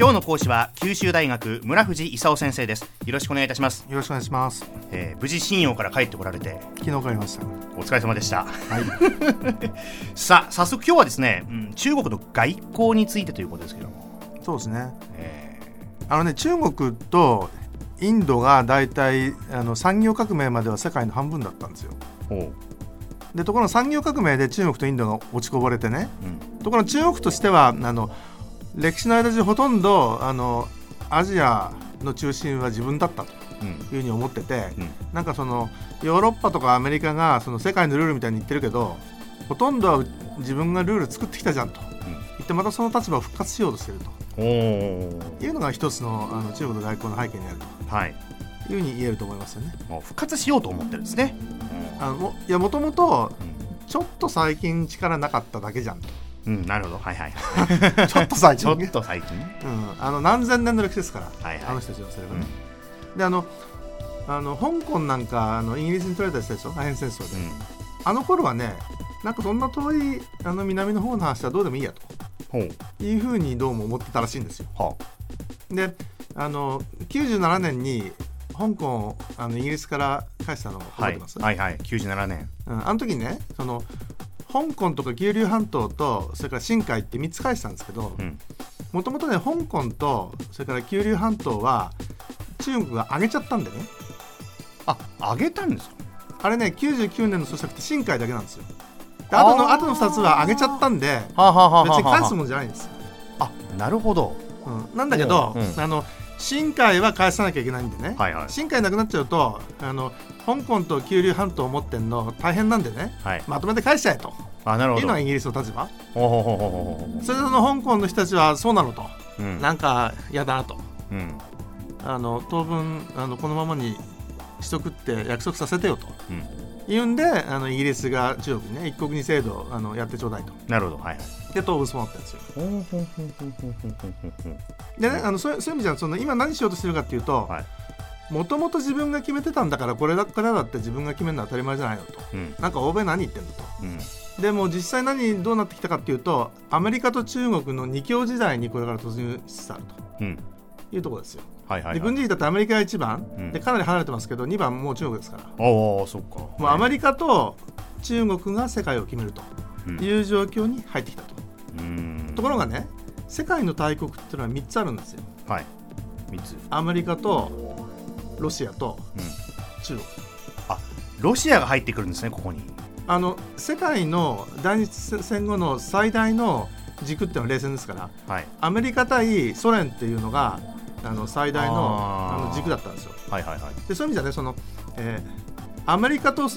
今日の講師は九州大学村藤勲先生ですよろしくお願いいたします、よろしくお願いします。えー無事新陽から帰ってこられて昨日帰りました。お疲れ様でしたはい。さあ早速今日はですね、うん中国の外交についてということですけども、そうですね。えあのね、中国とインドが大体あの産業革命までは世界の半分だったんですよ。でところが産業革命で中国とインドが落ちこぼれてねう、うんところが中国としてはあの歴史の間中ほとんどあのアジアの中心は自分だったとうん。いうふうに思ってて、うん。なんかそのヨーロッパとかアメリカがその世界のルールみたいに言ってるけどほとんどは自分がルール作ってきたじゃんと。言ってまたその立場を復活しようとしてると。いうのが一つのあの中国の外交の背景にあるはい。というふうに言えると思いますよね。もう復活しようと思ってるんですね、あのもいやもともとうちょっと最近力なかっただけじゃんと。んうん、なるほど。はいはい ちょっと最ち近。ねょっと最近？ねうん、あの何千年の歴史ですから、はいはい。あの人たちのそれはね。であのあの香港なんかあのイギリスに取られたりしたでしょ？アヘン戦争で、うん。あの頃はねなんかそんな遠いあの南の方の話はどうでもいいやと。ほう。いうふうにどうも思ってたらしいんですよ。はであの97年に香港をあのイギリスから返したの覚えてます、はい。はい97年。うん、あの時にねその香港とか九龍半島とそれから新海って3つ返したんですけどうん。もともとね香港とそれから九龍半島は中国が上げちゃったんでね。ああげたんですか？あれね99年の租借って新海だけなんですよ。で後の後の2つは上げちゃったんで別に返すももんじゃないんですよ、あなるほど。うん、なんだけど、うんうん。あの新海は返さなきゃいけないんでね、はいはい。新海なくなっちゃうとあの香港と九龍半島を持ってんの大変なんでね。はい。まとめて返しちゃえと。あなるほど。いうのがイギリスの立場。それでその香港の人たちはそうなのと、うん。なんか嫌だなと。うん。あの当分あのこのままにしとくって約束させてよと。うん。言うんであのイギリスが中国にね一国二制度あのやってちょうだいと。なるほど。はいはい。で当分そうなってるんですよでね、あのそういう意味じゃその今何しようとしてるかっていうともともと自分が決めてたんだからこれからだって自分が決めるのは当たり前じゃないのと、うん、なんか欧米何言ってんのと、うん、でも実際何どうなってきたかっていうとアメリカと中国の二強時代にこれから突入しつあると、うん、いうところですよ。はいはいはい、で軍事費だってアメリカが1番、うん、でかなり離れてますけど2番もう中国ですから。あそっか。もうアメリカと中国が世界を決めるという状況に入ってきたと、うん、ところがね世界の大国っていうのは3つあるんですよ。はい。三つ。アメリカとロシアとうん。中国。ロシアが入ってくるんですねここに。あの世界の第二次戦後の最大の軸っていうのは冷戦ですからはい。アメリカ対ソ連っていうのがあの最大のあー。あの軸だったんですよ。はいはいはい。でそういう意味じゃねその、えーアメリカと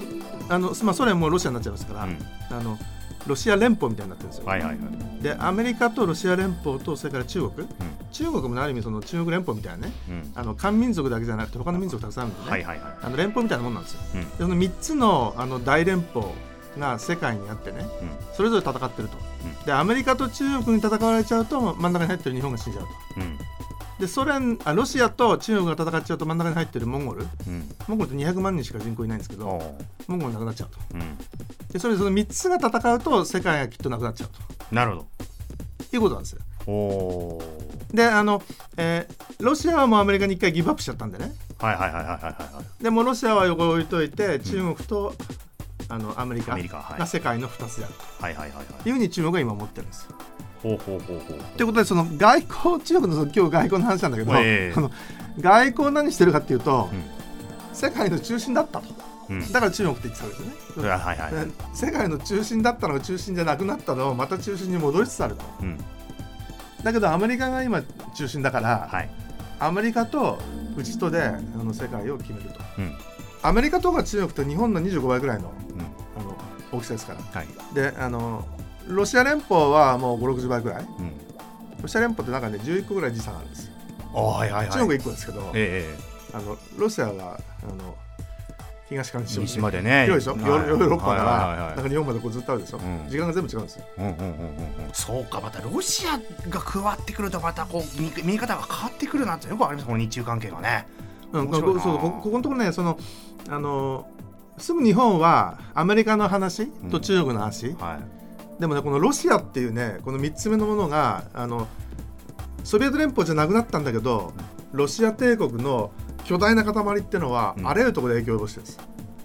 あの、まあ、ソ連もロシアになっちゃいますから、うん。あのロシア連邦みたいになってるんですよ、はいはいはいでアメリカとロシア連邦とそれから中国。中国もある意味その中国連邦みたいなね。うん。うんあの漢民族だけじゃなくて他の民族たくさんあるんでね、はいはいはい。あの連邦みたいなもんなんですよ。うん。でその3つのあの大連邦が世界にあってね。うん。それぞれ戦ってると、うん。でアメリカと中国に戦われちゃうと真ん中に入ってる日本が死んじゃうと。うん。でソ連あロシアと中国が戦っちゃうと真ん中に入ってるモンゴル。うん。モンゴルって200万人しか人口いないんですけどモンゴルなくなっちゃうと。うんでそれでその3つが戦うと世界がきっとなくなっちゃうなるほということなんですよ。どおー。であの、えーロシアはもうアメリカに1回ギブアップしちゃったんでね。はいはいはいはいはいはいでもロシアは横に置いといて中国と、あのアメリカアメリカはい。が世界の2つであるはいはいはいはい。というふうに中国が今思ってるんですよ。ほうほうほうほう。ということでその外交中国のその今日外交の話なんだけど、ええ。あの外交何してるかっていうと、うん。世界の中心だったと。うんだから中国って言ってたわけですよね、はいはいはい。で世界の中心だったのが中心じゃなくなったのをまた中心に戻りつつあると。うん。だけどアメリカが今中心だから、はい。アメリカとうちとであの世界を決めると。うん。アメリカとか中国って日本の25倍ぐらいのうん。あの大きさですから。はい。であのロシア連邦はもう560倍ぐらい。うん。ロシア連邦って中で11個ぐらい時差があるんですよ。あはいはいはい。中国1個ですけど、え。あのロシアはあの東からえ西まで西までね。広いでしょ、はい。ヨーロッパから、はいはい日本までこうずっとあるでしょ、うん。時間が全部違うんですよ。うんうんうんうんうん。そうかまたロシアが加わってくるとまたこう見見え方が変わってくるなってよくありますこの日中関係がね。うん、そうここここのところねそのあのすぐ日本はアメリカの話と中国の話、はい。でもねこのロシアっていうねこの3つ目のものがあのソビエト連邦じゃなくなったんだけどロシア帝国の巨大な塊ってのは、うん。あらゆるところで影響を及ぼしてるんです。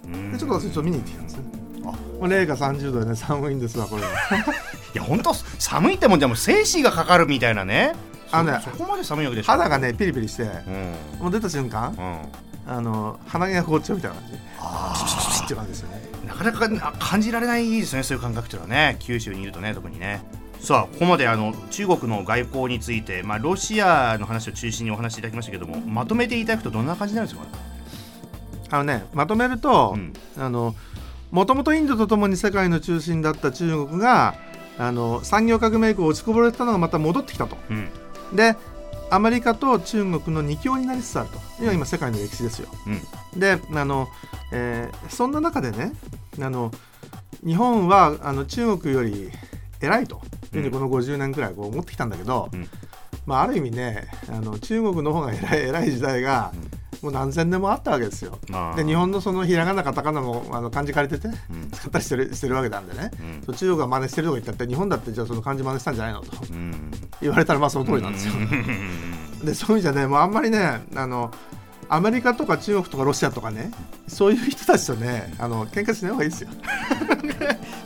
うん。でちょっと私ちょっと見に行ってきたんですね。あ。もう零下30度でね 寒いんですわこれ いや本当寒いってもんじゃもう精子がかかるみたいなね。あのねそそこまで寒いわけでしょ。肌がねピリピリしてうん。もう出た瞬間うん。あの鼻毛が凍っちゃうみたいな感じ。あピチピチピチって感じですよね。なかなかな感じられないですねそういう感覚っていうのはね。九州にいるとね特にねさあここまであの中国の外交について、まあ、ロシアの話を中心にお話しいただきましたけどもまとめていただくとどんな感じになるんですか、あのねまとめると、うん。あのもともとインドとともに世界の中心だった中国があの産業革命以降落ちこぼれてたのがまた戻ってきたと。うん。でアメリカと中国の二強になりつつあると。いうのが今世界の歴史ですよ。うん。であの、えーそんな中でねあの日本はあの中国より偉いというふうにこの50年くらいこう思ってきたんだけど、うん。まあ、ある意味ねあの中国の方が偉い偉い時代がもう何千年もあったわけですよ。まあ。で日本のそのひらがなカタカナもあの漢字借りててうん。使ったりしてるしてるわけなんでね、うん。中国が真似してるとか言ったって日本だってじゃあその漢字真似したんじゃないのとうん。言われたらまあその通りなんですよ。うん。でそういう意味じゃねもうあんまりねあのアメリカとか中国とかロシアとかねそういう人たちとねあの喧嘩しない方がいいですよ。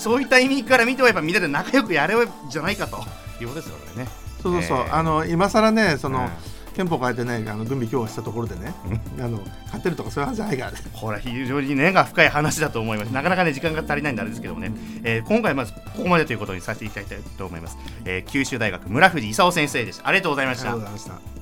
そういった意味から見てもやっぱみんなで仲良くやれよじゃないかということですよね。そうそうそう、えーあの今更ねその、うん憲法変えてねあの軍備強化したところでね、あの勝てるとかそういう話じゃないからね。これは非常に根が深い話だと思います。なかなかね時間が足りないんであれですけどもね、えー今回まずここまでということにさせていただきたいと思います。えー九州大学村藤勲先生でした。ありがとうございましたありがとう。ございました。